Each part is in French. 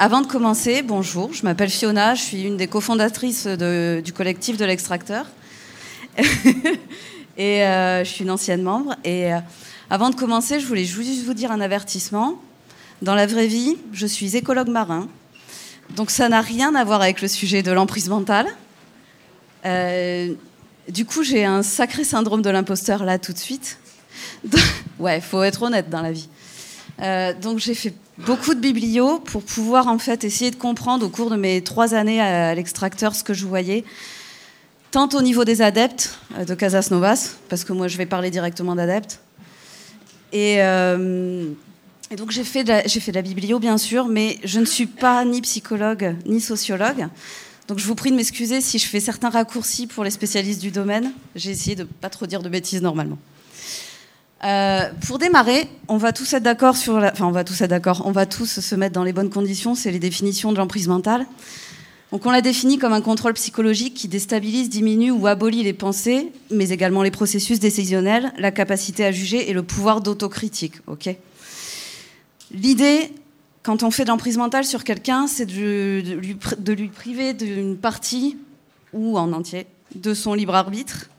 Avant de commencer, bonjour, je m'appelle Fiona, je suis une des cofondatrices du collectif de l'extracteur. et euh, je suis une ancienne membre. Et euh, avant de commencer, je voulais juste vous dire un avertissement. Dans la vraie vie, je suis écologue marin. Donc ça n'a rien à voir avec le sujet de l'emprise mentale. Euh, du coup, j'ai un sacré syndrome de l'imposteur là tout de suite. ouais, faut être honnête dans la vie. Euh, donc j'ai fait beaucoup de biblio pour pouvoir en fait essayer de comprendre au cours de mes trois années à l'extracteur ce que je voyais, tant au niveau des adeptes euh, de Casas Novas, parce que moi je vais parler directement d'adeptes. Et, euh, et donc j'ai fait, de la- j'ai fait de la biblio bien sûr, mais je ne suis pas ni psychologue ni sociologue. Donc je vous prie de m'excuser si je fais certains raccourcis pour les spécialistes du domaine. J'ai essayé de pas trop dire de bêtises normalement. Euh, pour démarrer, on va tous être d'accord sur. Enfin, on va tous être d'accord. On va tous se mettre dans les bonnes conditions. C'est les définitions de l'emprise mentale. Donc, on la définit comme un contrôle psychologique qui déstabilise, diminue ou abolit les pensées, mais également les processus décisionnels, la capacité à juger et le pouvoir d'autocritique. Ok? L'idée, quand on fait de l'emprise mentale sur quelqu'un, c'est de lui priver d'une partie ou en entier de son libre arbitre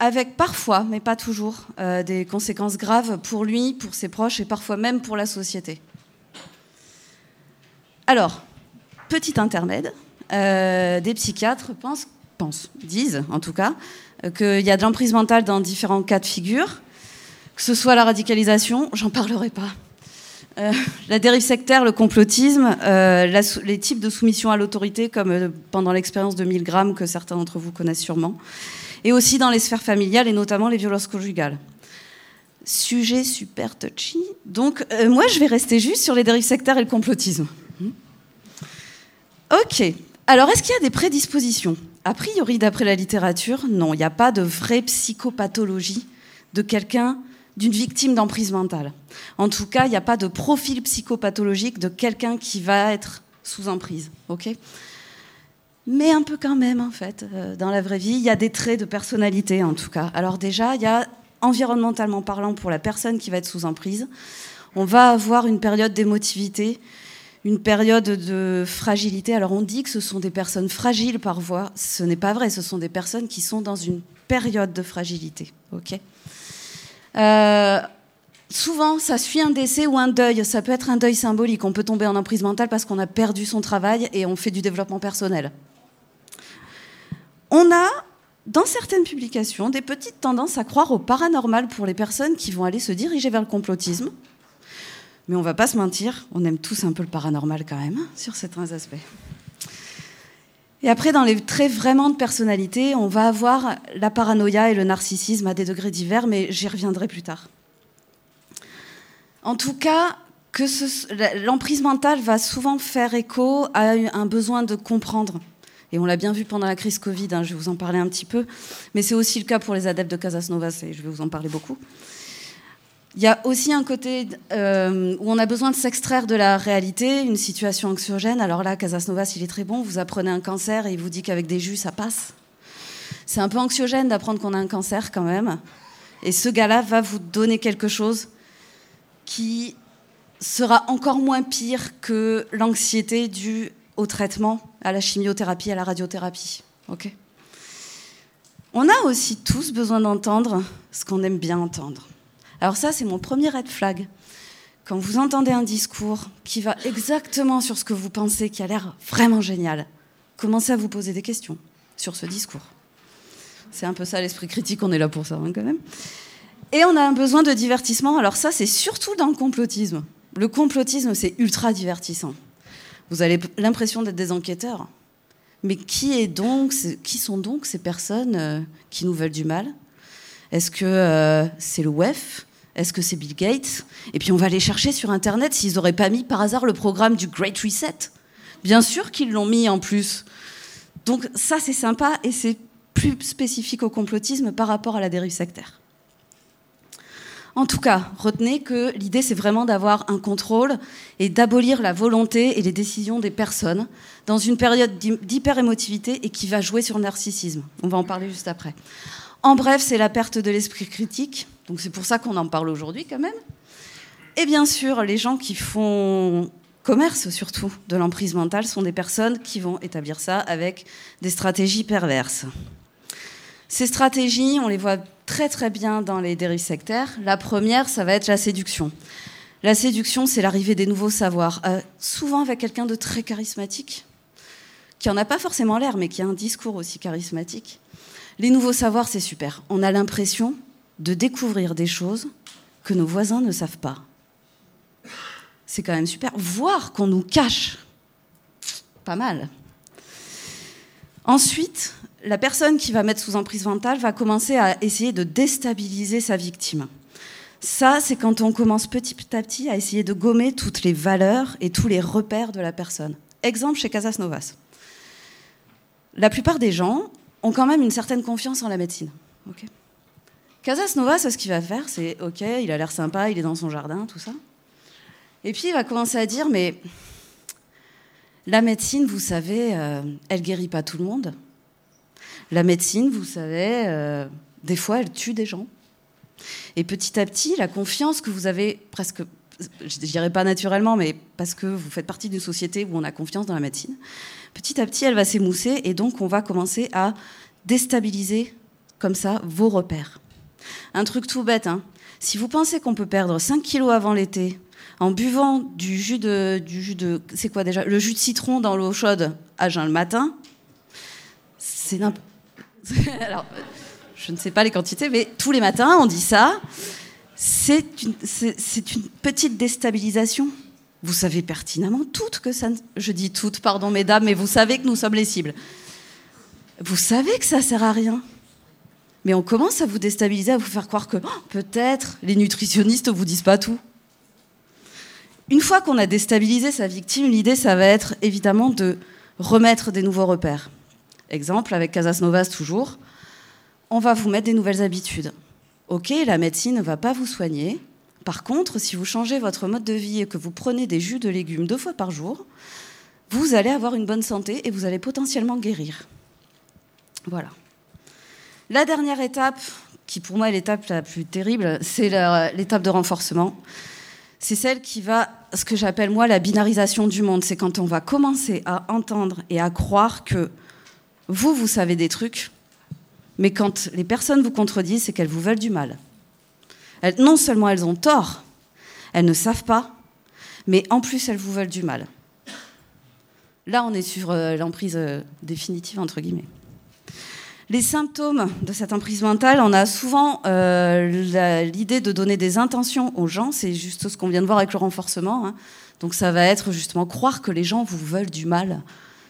avec parfois, mais pas toujours, euh, des conséquences graves pour lui, pour ses proches et parfois même pour la société. Alors, petit intermède, euh, des psychiatres pensent, disent en tout cas, euh, qu'il y a de l'emprise mentale dans différents cas de figure, que ce soit la radicalisation, j'en parlerai pas. La dérive sectaire, le complotisme, les types de soumission à l'autorité, comme pendant l'expérience de 1000 grammes que certains d'entre vous connaissent sûrement, et aussi dans les sphères familiales et notamment les violences conjugales. Sujet super touchy. Donc, euh, moi, je vais rester juste sur les dérives sectaires et le complotisme. Hmm. Ok. Alors, est-ce qu'il y a des prédispositions? A priori, d'après la littérature, non, il n'y a pas de vraie psychopathologie de quelqu'un, d'une victime d'emprise mentale. En tout cas, il n'y a pas de profil psychopathologique de quelqu'un qui va être sous emprise. Ok? Mais un peu quand même, en fait. Euh, dans la vraie vie, il y a des traits de personnalité, en tout cas. Alors déjà, il y a, environnementalement parlant, pour la personne qui va être sous emprise, on va avoir une période d'émotivité, une période de fragilité. Alors on dit que ce sont des personnes fragiles par voie. Ce n'est pas vrai, ce sont des personnes qui sont dans une période de fragilité. ok? Euh, Souvent, ça suit un décès ou un deuil. Ça peut être un deuil symbolique. On peut tomber en emprise mentale parce qu'on a perdu son travail et on fait du développement personnel. On a, dans certaines publications, des petites tendances à croire au paranormal pour les personnes qui vont aller se diriger vers le complotisme. Mais on va pas se mentir, on aime tous un peu le paranormal quand même, hein, sur certains aspects. Et après, dans les traits vraiment de personnalité, on va avoir la paranoïa et le narcissisme à des degrés divers, mais j'y reviendrai plus tard. En tout cas, l'emprise mentale va souvent faire écho à un besoin de comprendre. Et on l'a bien vu pendant la crise Covid, hein, je vais vous en parler un petit peu. Mais c'est aussi le cas pour les adeptes de Casas Novas, et je vais vous en parler beaucoup. Il y a aussi un côté euh, où on a besoin de s'extraire de la réalité, une situation anxiogène. Alors là, Casas Novas, il est très bon. Vous apprenez un cancer et il vous dit qu'avec des jus, ça passe. C'est un peu anxiogène d'apprendre qu'on a un cancer quand même. Et ce gars-là va vous donner quelque chose qui sera encore moins pire que l'anxiété due au traitement, à la chimiothérapie, à la radiothérapie. Ok On a aussi tous besoin d'entendre ce qu'on aime bien entendre. Alors ça, c'est mon premier red flag. Quand vous entendez un discours qui va exactement sur ce que vous pensez, qui a l'air vraiment génial, commencez à vous poser des questions sur ce discours. C'est un peu ça l'esprit critique, on est là pour ça hein, quand même. Et on a un besoin de divertissement. Alors ça, c'est surtout dans le complotisme. Le complotisme, c'est ultra divertissant. Vous avez l'impression d'être des enquêteurs. Mais qui, est donc, qui sont donc ces personnes euh, qui nous veulent du mal? Est-ce que euh, c'est le WEF Est-ce que c'est Bill Gates? Et puis on va aller chercher sur Internet s'ils n'auraient pas mis par hasard le programme du Great Reset. Bien sûr qu'ils l'ont mis en plus. Donc ça, c'est sympa et c'est plus spécifique au complotisme par rapport à la dérive sectaire. En tout cas, retenez que l'idée, c'est vraiment d'avoir un contrôle et d'abolir la volonté et les décisions des personnes dans une période d'hyper-émotivité et qui va jouer sur le narcissisme. On va en parler juste après. En bref, c'est la perte de l'esprit critique. Donc c'est pour ça qu'on en parle aujourd'hui quand même. Et bien sûr, les gens qui font commerce surtout de l'emprise mentale sont des personnes qui vont établir ça avec des stratégies perverses. Ces stratégies, on les voit très très bien dans les dérives sectaires. La première, ça va être la séduction. La séduction, c'est l'arrivée des nouveaux savoirs, euh, souvent avec quelqu'un de très charismatique, qui n'en a pas forcément l'air, mais qui a un discours aussi charismatique. Les nouveaux savoirs, c'est super. On a l'impression de découvrir des choses que nos voisins ne savent pas. C'est quand même super. Voir qu'on nous cache. Pas mal. Ensuite, la personne qui va mettre sous emprise mentale va commencer à essayer de déstabiliser sa victime. Ça, c'est quand on commence petit à petit à essayer de gommer toutes les valeurs et tous les repères de la personne. Exemple chez Casas Novas. La plupart des gens ont quand même une certaine confiance en la médecine. Casas Novas, ce qu'il va faire, c'est OK, il a l'air sympa, il est dans son jardin, tout ça. Et puis il va commencer à dire Mais la médecine, vous savez, euh, elle guérit pas tout le monde. La médecine, vous savez, euh, des fois, elle tue des gens. Et petit à petit, la confiance que vous avez presque, je dirais pas naturellement, mais parce que vous faites partie d'une société où on a confiance dans la médecine, petit à petit, elle va s'émousser et donc on va commencer à déstabiliser comme ça vos repères. Un truc tout bête, hein. si vous pensez qu'on peut perdre 5 kilos avant l'été en buvant du jus de, du jus de, c'est quoi déjà, le jus de citron dans l'eau chaude à jeun le matin, c'est n'importe. Alors, je ne sais pas les quantités, mais tous les matins, on dit ça. C'est une, petite déstabilisation. Vous savez pertinemment toutes que ça. Je dis toutes, pardon, mesdames, mais vous savez que nous sommes les cibles. Vous savez que ça sert à rien. Mais on commence à vous déstabiliser, à vous faire croire que oh, peut-être les nutritionnistes vous disent pas tout. Une fois qu'on a déstabilisé sa victime, l'idée, ça va être évidemment de remettre des nouveaux repères. Exemple, avec Casas Novas toujours, on va vous mettre des nouvelles habitudes. Ok, la médecine ne va pas vous soigner. Par contre, si vous changez votre mode de vie et que vous prenez des jus de légumes deux fois par jour, vous allez avoir une bonne santé et vous allez potentiellement guérir. Voilà. La dernière étape, qui pour moi est l'étape la plus terrible, c'est l'étape de renforcement. C'est celle qui va, ce que j'appelle moi la binarisation du monde. C'est quand on va commencer à entendre et à croire que vous, vous savez des trucs, mais quand les personnes vous contredisent, c'est qu'elles vous veulent du mal. non seulement elles ont tort, elles ne savent pas, mais en plus elles vous veulent du mal. Là, on est sur euh, l'emprise euh, définitive, entre guillemets. Les symptômes de cette emprise mentale, on a souvent euh, l'idée de donner des intentions aux gens, c'est juste ce qu'on vient de voir avec le renforcement. Hein. Donc ça va être justement croire que les gens vous veulent du mal,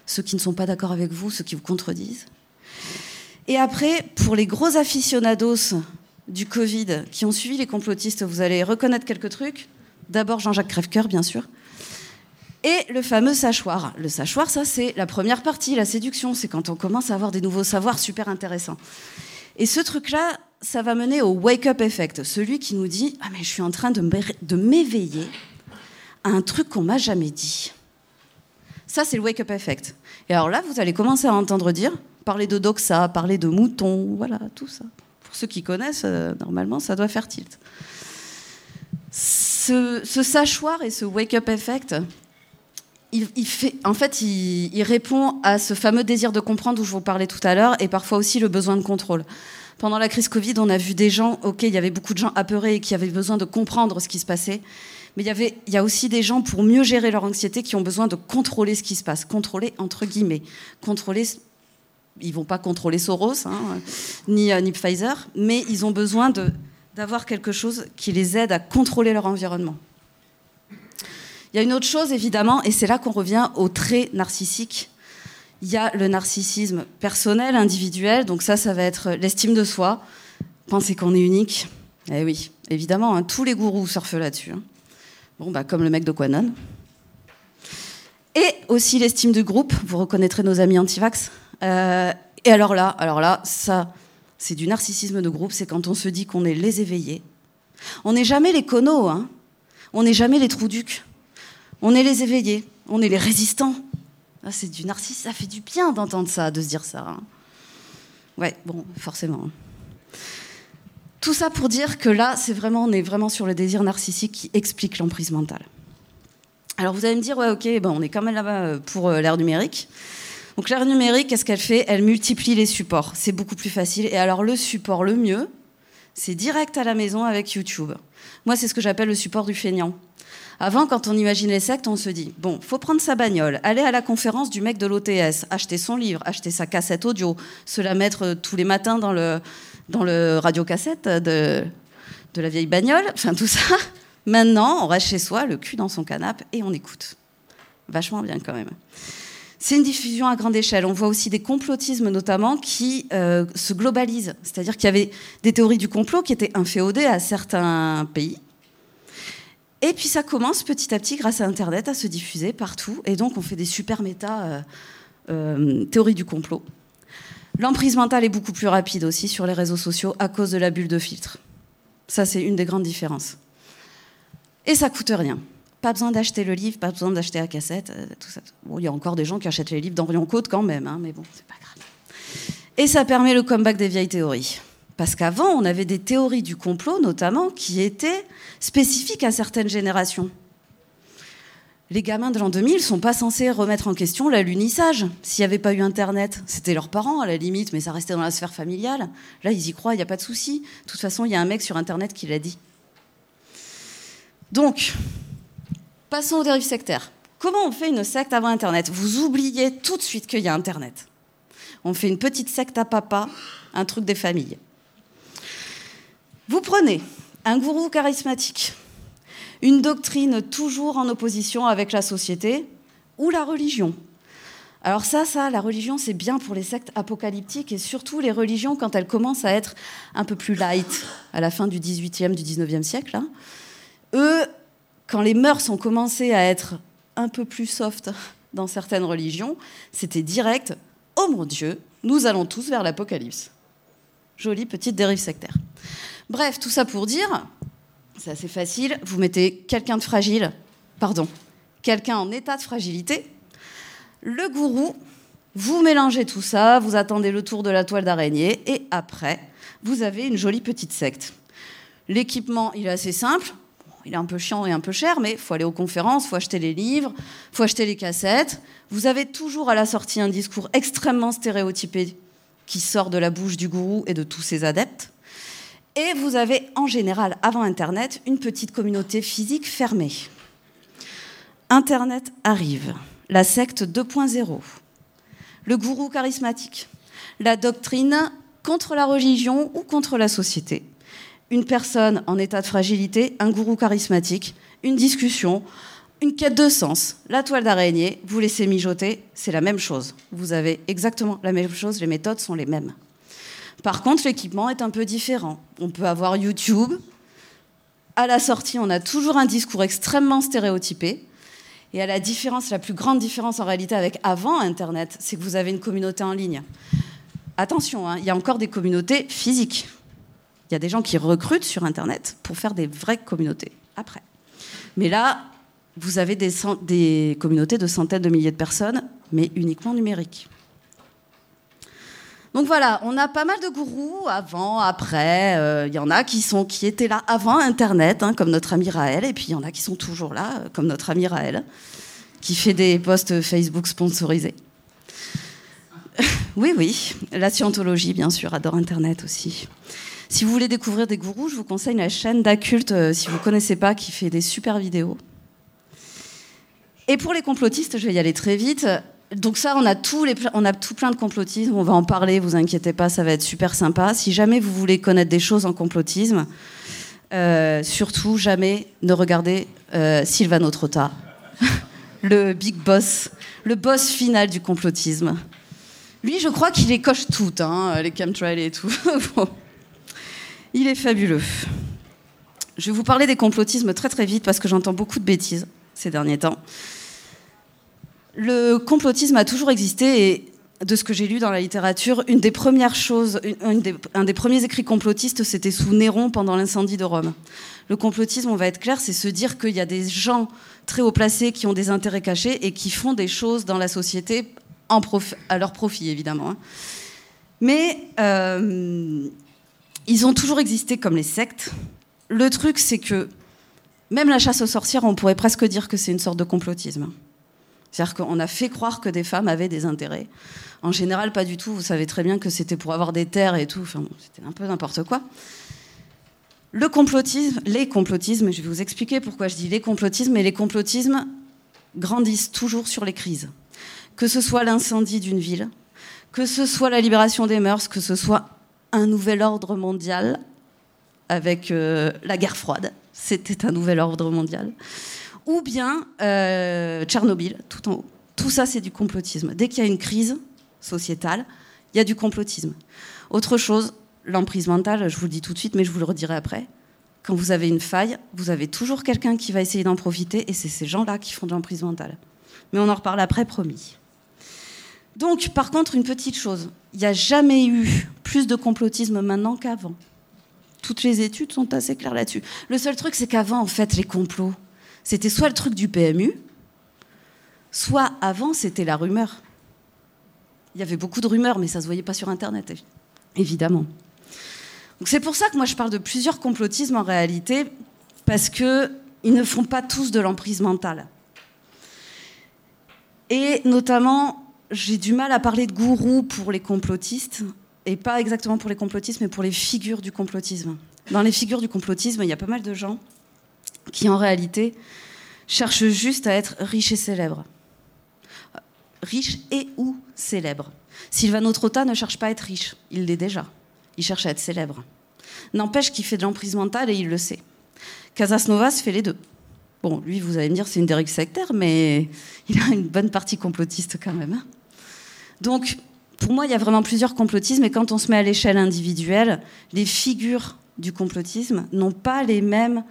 ceux qui ne sont pas d'accord avec vous, ceux qui vous contredisent. Et après, pour les gros aficionados du Covid qui ont suivi les complotistes, vous allez reconnaître quelques trucs. D'abord Jean-Jacques Crèvecoeur, bien sûr. Et le fameux sachoir. Le sachoir, ça, c'est la première partie, la séduction. C'est quand on commence à avoir des nouveaux savoirs super intéressants. Et ce truc-là, ça va mener au wake-up effect. Celui qui nous dit Ah, mais je suis en train de m'éveiller à un truc qu'on m'a jamais dit. Ça, c'est le wake-up effect. Et alors là, vous allez commencer à entendre dire parler de doxa, parler de moutons, voilà, tout ça. Pour ceux qui connaissent, euh, normalement, ça doit faire tilt. Ce, sachoir et ce wake-up effect, il, fait, en fait, il, répond à ce fameux désir de comprendre dont je vous parlais tout à l'heure, et parfois aussi le besoin de contrôle. Pendant la crise Covid, on a vu des gens, ok, il y avait beaucoup de gens apeurés et qui avaient besoin de comprendre ce qui se passait, mais il y, avait, il y a aussi des gens, pour mieux gérer leur anxiété, qui ont besoin de contrôler ce qui se passe, contrôler entre guillemets, contrôler ils vont pas contrôler Soros hein, ni, euh, ni, Pfizer, mais ils ont besoin d'avoir quelque chose qui les aide à contrôler leur environnement. Il y a une autre chose évidemment, et c'est là qu'on revient au trait narcissique. Il y a le narcissisme personnel, individuel, donc ça, ça va être l'estime de soi, penser qu'on est unique. Eh oui, évidemment, hein, tous les gourous surfent là-dessus. Hein. Bon, bah, comme le mec de Quanon. Et aussi l'estime du groupe, vous reconnaîtrez nos amis antivax. Euh, et alors là, alors là, ça, c'est du narcissisme de groupe, c'est quand on se dit qu'on est les éveillés. On n'est jamais les conos, hein. on n'est jamais les trous-ducs. On est les éveillés, on est les résistants. Ah, c'est du narcissisme, ça fait du bien d'entendre ça, de se dire ça. Hein. Ouais, bon, forcément. Tout ça pour dire que là, c'est vraiment, on est vraiment sur le désir narcissique qui explique l'emprise mentale. Alors vous allez me dire, ouais, ok, ben on est quand même là-bas pour l'ère numérique. Donc l'ère numérique, qu'est-ce qu'elle fait? Elle multiplie les supports. C'est beaucoup plus facile. Et alors le support le mieux, c'est direct à la maison avec YouTube. Moi, c'est ce que j'appelle le support du feignant. Avant, quand on imagine les sectes, on se dit bon, faut prendre sa bagnole, aller à la conférence du mec de l'OTS, acheter son livre, acheter sa cassette audio, se la mettre euh, tous les matins dans le, dans le radiocassette de, de la vieille bagnole, enfin tout ça. Maintenant, on reste chez soi, le cul dans son canapé et on écoute. Vachement bien quand même. C'est une diffusion à grande échelle. On voit aussi des complotismes notamment qui euh, se globalisent. C'est-à-dire qu'il y avait des théories du complot qui étaient inféodées à certains pays et puis ça commence petit à petit, grâce à Internet, à se diffuser partout. Et donc on fait des super méta euh, euh, théories du complot. L'emprise mentale est beaucoup plus rapide aussi sur les réseaux sociaux à cause de la bulle de filtre. Ça, c'est une des grandes différences. Et ça coûte rien. Pas besoin d'acheter le livre, pas besoin d'acheter la cassette, euh, il y a encore des gens qui achètent les livres d'Henrion Côte quand même, hein, mais bon, c'est pas grave. Et ça permet le comeback des vieilles théories. Parce qu'avant, on avait des théories du complot, notamment, qui étaient spécifiques à certaines générations. Les gamins de l'an 2000 ne sont pas censés remettre en question l'alunissage. S'il n'y avait pas eu Internet, c'était leurs parents à la limite, mais ça restait dans la sphère familiale. Là, ils y croient, il n'y a pas de souci. De toute façon, il y a un mec sur Internet qui l'a dit. Donc, passons aux dérives sectaires. Comment on fait une secte avant Internet? Vous oubliez tout de suite qu'il y a Internet. On fait une petite secte à papa, un truc des familles. Vous prenez un gourou charismatique, une doctrine toujours en opposition avec la société ou la religion. Alors ça, ça, la religion, c'est bien pour les sectes apocalyptiques et surtout les religions quand elles commencent à être un peu plus light à la fin du 18e, du 19e siècle. Hein. Eux, quand les mœurs ont commencé à être un peu plus soft dans certaines religions, c'était direct, oh mon Dieu, nous allons tous vers l'apocalypse. Jolie petite dérive sectaire. Bref, tout ça pour dire, c'est assez facile, vous mettez quelqu'un de fragile, pardon, quelqu'un en état de fragilité, le gourou, vous mélangez tout ça, vous attendez le tour de la toile d'araignée, et après, vous avez une jolie petite secte. L'équipement, il est assez simple, il est un peu chiant et un peu cher, mais il faut aller aux conférences, il faut acheter les livres, il faut acheter les cassettes. Vous avez toujours à la sortie un discours extrêmement stéréotypé qui sort de la bouche du gourou et de tous ses adeptes. Et vous avez en général, avant Internet, une petite communauté physique fermée. Internet arrive, la secte 2.0, le gourou charismatique, la doctrine contre la religion ou contre la société, une personne en état de fragilité, un gourou charismatique, une discussion, une quête de sens, la toile d'araignée, vous laissez mijoter, c'est la même chose. Vous avez exactement la même chose, les méthodes sont les mêmes. Par contre, l'équipement est un peu différent. On peut avoir YouTube. À la sortie, on a toujours un discours extrêmement stéréotypé. Et à la différence, la plus grande différence en réalité avec avant Internet, c'est que vous avez une communauté en ligne. Attention, hein, il y a encore des communautés physiques. Il y a des gens qui recrutent sur Internet pour faire des vraies communautés après. Mais là, vous avez des, des communautés de centaines de milliers de personnes, mais uniquement numériques. Donc voilà, on a pas mal de gourous avant, après. Euh, il y en a qui, sont, qui étaient là avant Internet, hein, comme notre ami Raël, et puis il y en a qui sont toujours là, euh, comme notre ami Raël, qui fait des posts Facebook sponsorisés. oui, oui, la scientologie, bien sûr, adore Internet aussi. Si vous voulez découvrir des gourous, je vous conseille la chaîne d'Acculte, euh, si vous ne connaissez pas, qui fait des super vidéos. Et pour les complotistes, je vais y aller très vite donc ça, on a, tout on a tout plein de complotisme, on va en parler, vous inquiétez pas, ça va être super sympa. Si jamais vous voulez connaître des choses en complotisme, euh, surtout jamais ne regardez euh, Silvano Trotta, le big boss, le boss final du complotisme. Lui, je crois qu'il les coche toutes, hein, les chemtrails et tout. Il est fabuleux. Je vais vous parler des complotismes très très vite parce que j'entends beaucoup de bêtises ces derniers temps. Le complotisme a toujours existé et de ce que j'ai lu dans la littérature, une des premières choses, un des premiers écrits complotistes, c'était sous Néron pendant l'incendie de Rome. Le complotisme, on va être clair, c'est se dire qu'il y a des gens très haut placés qui ont des intérêts cachés et qui font des choses dans la société à leur profit, évidemment. Hein. Mais euh, ils ont toujours existé comme les sectes. Le truc, c'est que même la chasse aux sorcières, on pourrait presque dire que c'est une sorte de complotisme. C'est-à-dire qu'on a fait croire que des femmes avaient des intérêts. En général, pas du tout. Vous savez très bien que c'était pour avoir des terres et tout. C'était un peu n'importe quoi. Le complotisme, les complotismes, je vais vous expliquer pourquoi je dis les complotismes, mais les complotismes grandissent toujours sur les crises. Que ce soit l'incendie d'une ville, que ce soit la libération des mœurs, que ce soit un nouvel ordre mondial avec euh, la guerre froide, c'était un nouvel ordre mondial, ou bien euh, Tchernobyl, tout en haut. Tout ça, c'est du complotisme. Dès qu'il y a une crise sociétale, il y a du complotisme. Autre chose, l'emprise mentale, je vous le dis tout de suite, mais je vous le redirai après. Quand vous avez une faille, vous avez toujours quelqu'un qui va essayer d'en profiter, et c'est ces gens-là qui font de l'emprise mentale. Mais on en reparle après, promis. Donc, par contre, une petite chose, il n'y a jamais eu plus de complotisme maintenant qu'avant. Toutes les études sont assez claires là-dessus. Le seul truc, c'est qu'avant, en fait, les complots, c'était soit le truc du PMU, soit avant, c'était la rumeur. Il y avait beaucoup de rumeurs, mais ça ne se voyait pas sur Internet, évidemment. c'est pour ça que moi je parle de plusieurs complotismes en réalité, parce qu'ils ne font pas tous de l'emprise mentale. Et notamment, j'ai du mal à parler de gourou pour les complotistes, et pas exactement pour les complotistes, mais pour les figures du complotisme. Dans les figures du complotisme, il y a pas mal de gens qui, en réalité, cherchent juste à être riches et célèbres. Riches et ou célèbres. Sylvano Trotta ne cherche pas à être riche, il l'est déjà. Il cherche à être célèbre. N'empêche qu'il fait de l'emprise mentale et il le sait. Casas Novas fait les deux. Bon, lui, vous allez me dire, c'est une dérive sectaire, mais il a une bonne partie complotiste quand même. Hein. Donc, pour moi, il y a vraiment plusieurs complotismes, et quand on se met à l'échelle individuelle, les figures du complotisme n'ont pas les mêmes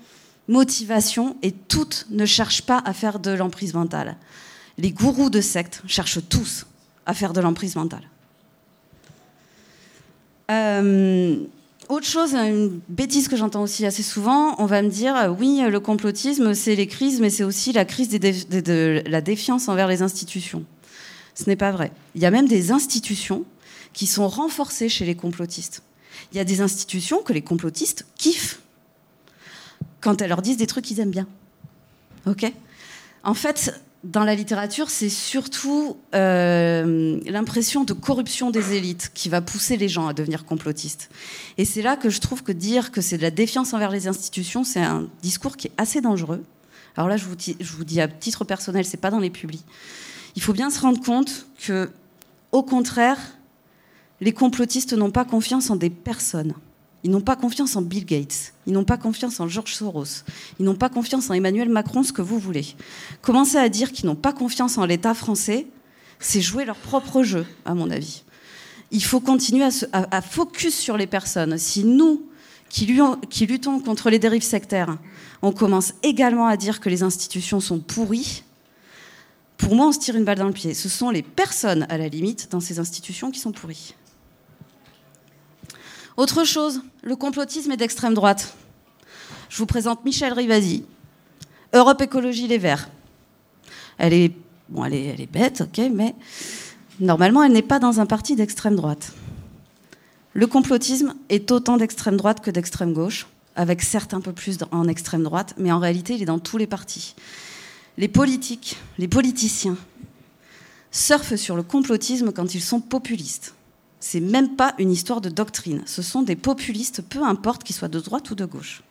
motivations et toutes ne cherchent pas à faire de l'emprise mentale. Les gourous de secte cherchent tous à faire de l'emprise mentale. Euh, autre chose, une bêtise que j'entends aussi assez souvent, on va me dire oui, le complotisme, c'est les crises, mais c'est aussi la crise de la défiance envers les institutions. Ce n'est pas vrai. Il y a même des institutions qui sont renforcées chez les complotistes. Il y a des institutions que les complotistes kiffent quand elles leur disent des trucs qu'ils aiment bien. Ok? En fait, dans la littérature, c'est surtout euh, l'impression de corruption des élites qui va pousser les gens à devenir complotistes. Et c'est là que je trouve que dire que c'est de la défiance envers les institutions, c'est un discours qui est assez dangereux. Alors là, je vous dis, je vous dis à titre personnel, c'est pas dans les publics il faut bien se rendre compte que, au contraire, les complotistes n'ont pas confiance en des personnes. Ils n'ont pas confiance en Bill Gates. Ils n'ont pas confiance en George Soros. Ils n'ont pas confiance en Emmanuel Macron, ce que vous voulez. Commencer à dire qu'ils n'ont pas confiance en l'État français, c'est jouer leur propre jeu, à mon avis. Il faut continuer à, focus sur les personnes. Si nous, qui luttons contre les dérives sectaires, on commence également à dire que les institutions sont pourries, pour moi, on se tire une balle dans le pied. Ce sont les personnes, à la limite, dans ces institutions qui sont pourries. Autre chose, le complotisme est d'extrême droite. Je vous présente Michel Rivasi, Europe Écologie Les Verts. Elle est, bon, elle est, elle est bête, ok, mais normalement, elle n'est pas dans un parti d'extrême droite. Le complotisme est autant d'extrême droite que d'extrême gauche, avec certes un peu plus en extrême droite, mais en réalité, il est dans tous les partis les politiques, les politiciens surfent sur le complotisme quand ils sont populistes. C'est même pas une histoire de doctrine. Ce sont des populistes, peu importe qu'ils soient de droite ou de gauche.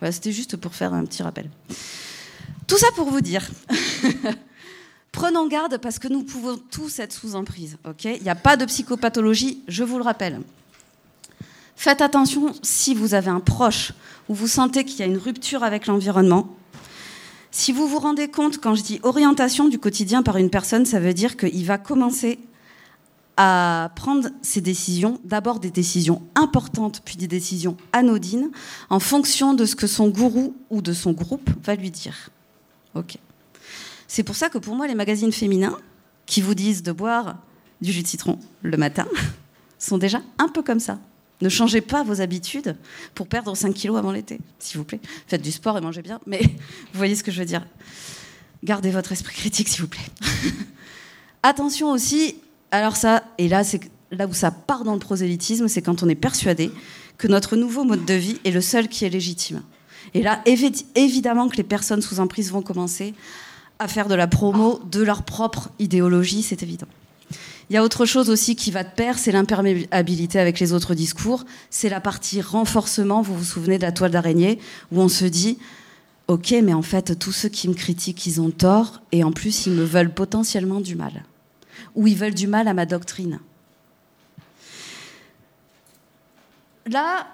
Voilà, c'était juste pour faire un petit rappel. Tout ça pour vous dire. Prenons garde parce que nous pouvons tous être sous emprise. Il n'y a pas de psychopathologie, je vous le rappelle. Faites attention si vous avez un proche ou vous sentez qu'il y a une rupture avec l'environnement. Si vous vous rendez compte, quand je dis orientation du quotidien par une personne, ça veut dire qu'il va commencer à prendre ses décisions, d'abord des décisions importantes, puis des décisions anodines, en fonction de ce que son gourou ou de son groupe va lui dire. Ok. C'est pour ça que pour moi, les magazines féminins qui vous disent de boire du jus de citron le matin sont déjà un peu comme ça. Ne changez pas vos habitudes pour perdre 5 kilos avant l'été, s'il vous plaît. Faites du sport et mangez bien, mais vous voyez ce que je veux dire. Gardez votre esprit critique, s'il vous plaît. Attention aussi, alors ça, et là, c'est là où ça part dans le prosélytisme, c'est quand on est persuadé que notre nouveau mode de vie est le seul qui est légitime. Et là, évidemment que les personnes sous emprise vont commencer à faire de la promo de leur propre idéologie, c'est évident. Il y a autre chose aussi qui va de pair, c'est l'imperméabilité avec les autres discours. C'est la partie renforcement, vous vous souvenez de la toile d'araignée, où on se dit, ok, mais en fait, tous ceux qui me critiquent, ils ont tort, et en plus, ils me veulent potentiellement du mal. Ou ils veulent du mal à ma doctrine. Là,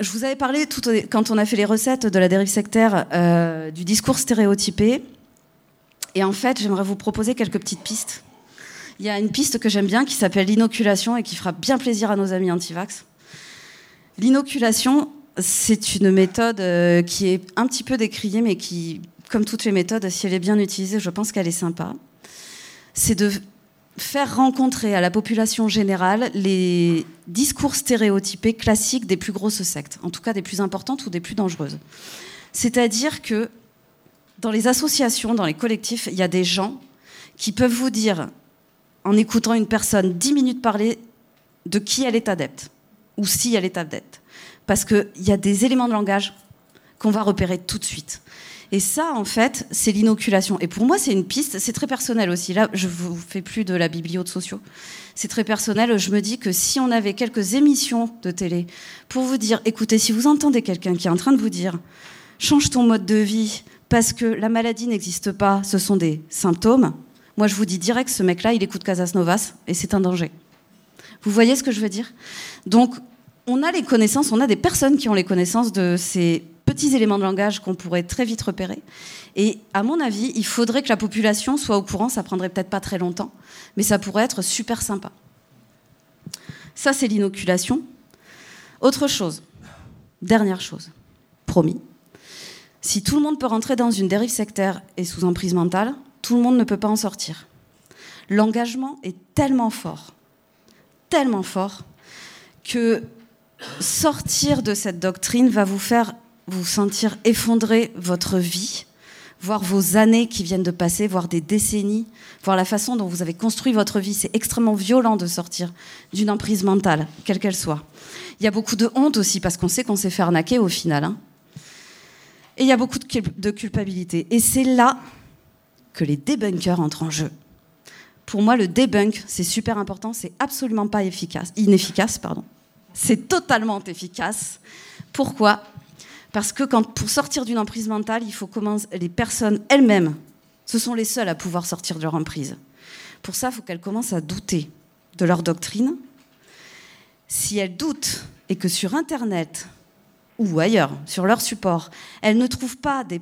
je vous avais parlé quand on a fait les recettes de la dérive sectaire euh, du discours stéréotypé. Et en fait, j'aimerais vous proposer quelques petites pistes. Il y a une piste que j'aime bien qui s'appelle l'inoculation et qui fera bien plaisir à nos amis antivax. L'inoculation, c'est une méthode euh, qui est un petit peu décriée, mais qui, comme toutes les méthodes, si elle est bien utilisée, je pense qu'elle est sympa. C'est de faire rencontrer à la population générale les discours stéréotypés classiques des plus grosses sectes, en tout cas des plus importantes ou des plus dangereuses. C'est-à-dire que dans les associations, dans les collectifs, il y a des gens qui peuvent vous dire, en écoutant une personne dix minutes parler, de qui elle est adepte, ou si elle est adepte. Parce qu'il y a des éléments de langage qu'on va repérer tout de suite. Et ça, en fait, c'est l'inoculation. Et pour moi, c'est une piste, c'est très personnel aussi. Là, je vous fais plus de la biblio de sociaux. C'est très personnel. Je me dis que si on avait quelques émissions de télé pour vous dire, écoutez, si vous entendez quelqu'un qui est en train de vous dire, change ton mode de vie parce que la maladie n'existe pas, ce sont des symptômes. Moi, je vous dis direct, ce mec-là, il écoute Casas Novas et c'est un danger. Vous voyez ce que je veux dire? Donc, on a les connaissances, on a des personnes qui ont les connaissances de ces petits éléments de langage qu'on pourrait très vite repérer. Et à mon avis, il faudrait que la population soit au courant. Ça prendrait peut-être pas très longtemps, mais ça pourrait être super sympa. Ça, c'est l'inoculation. Autre chose, dernière chose, promis. Si tout le monde peut rentrer dans une dérive sectaire et sous emprise mentale, tout le monde ne peut pas en sortir. L'engagement est tellement fort, tellement fort, que sortir de cette doctrine va vous faire vous sentir effondrer votre vie, voir vos années qui viennent de passer, voir des décennies, voir la façon dont vous avez construit votre vie. C'est extrêmement violent de sortir d'une emprise mentale, quelle qu'elle soit. Il y a beaucoup de honte aussi, parce qu'on sait qu'on s'est fait arnaquer au final. Hein. Et il y a beaucoup de culpabilité. Et c'est là que les débunkers entrent en jeu. Pour moi, le debunk, c'est super important, c'est absolument pas efficace, inefficace, pardon. C'est totalement efficace. Pourquoi? Parce que pour sortir d'une emprise mentale, il faut commencer, les personnes elles-mêmes, ce sont les seules à pouvoir sortir de leur emprise. Pour ça, il faut qu'elles commencent à douter de leur doctrine. Si elles doutent et que sur Internet ou ailleurs, sur leur support, elles ne trouvent pas des,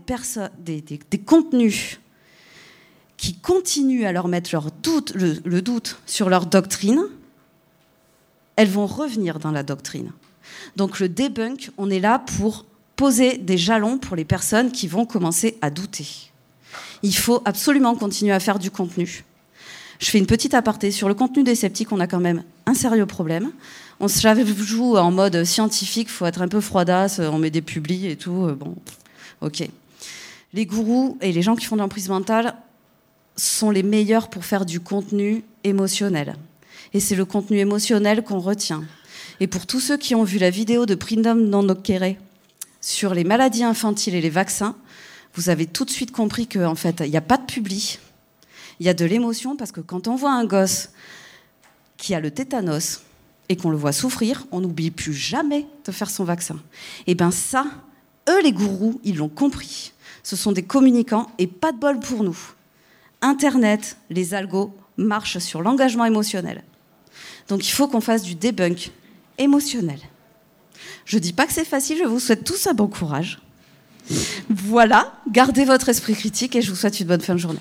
contenus qui continuent à leur mettre doute, le doute sur leur doctrine, elles vont revenir dans la doctrine. Donc le debunk, on est là pour poser des jalons pour les personnes qui vont commencer à douter. Il faut absolument continuer à faire du contenu. Je fais une petite aparté sur le contenu des sceptiques, on a quand même un sérieux problème. On se joue en mode scientifique, il faut être un peu froidasse, on met des publis et tout. Euh, bon, ok. Les gourous et les gens qui font de l'emprise mentale sont les meilleurs pour faire du contenu émotionnel. Et c'est le contenu émotionnel qu'on retient. Et pour tous ceux qui ont vu la vidéo de Prindom Nandokere sur les maladies infantiles et les vaccins, vous avez tout de suite compris qu'en fait, il n'y a pas de publi, il y a de l'émotion, parce que quand on voit un gosse qui a le tétanos et qu'on le voit souffrir, on n'oublie plus jamais de faire son vaccin. Et bien ça, eux les gourous, ils l'ont compris. Ce sont des communicants et pas de bol pour nous. Internet, les algos marchent sur l'engagement émotionnel. Donc il faut qu'on fasse du debunk émotionnel. Je ne dis pas que c'est facile, je vous souhaite tous un bon courage. Voilà, gardez votre esprit critique et je vous souhaite une bonne fin de journée.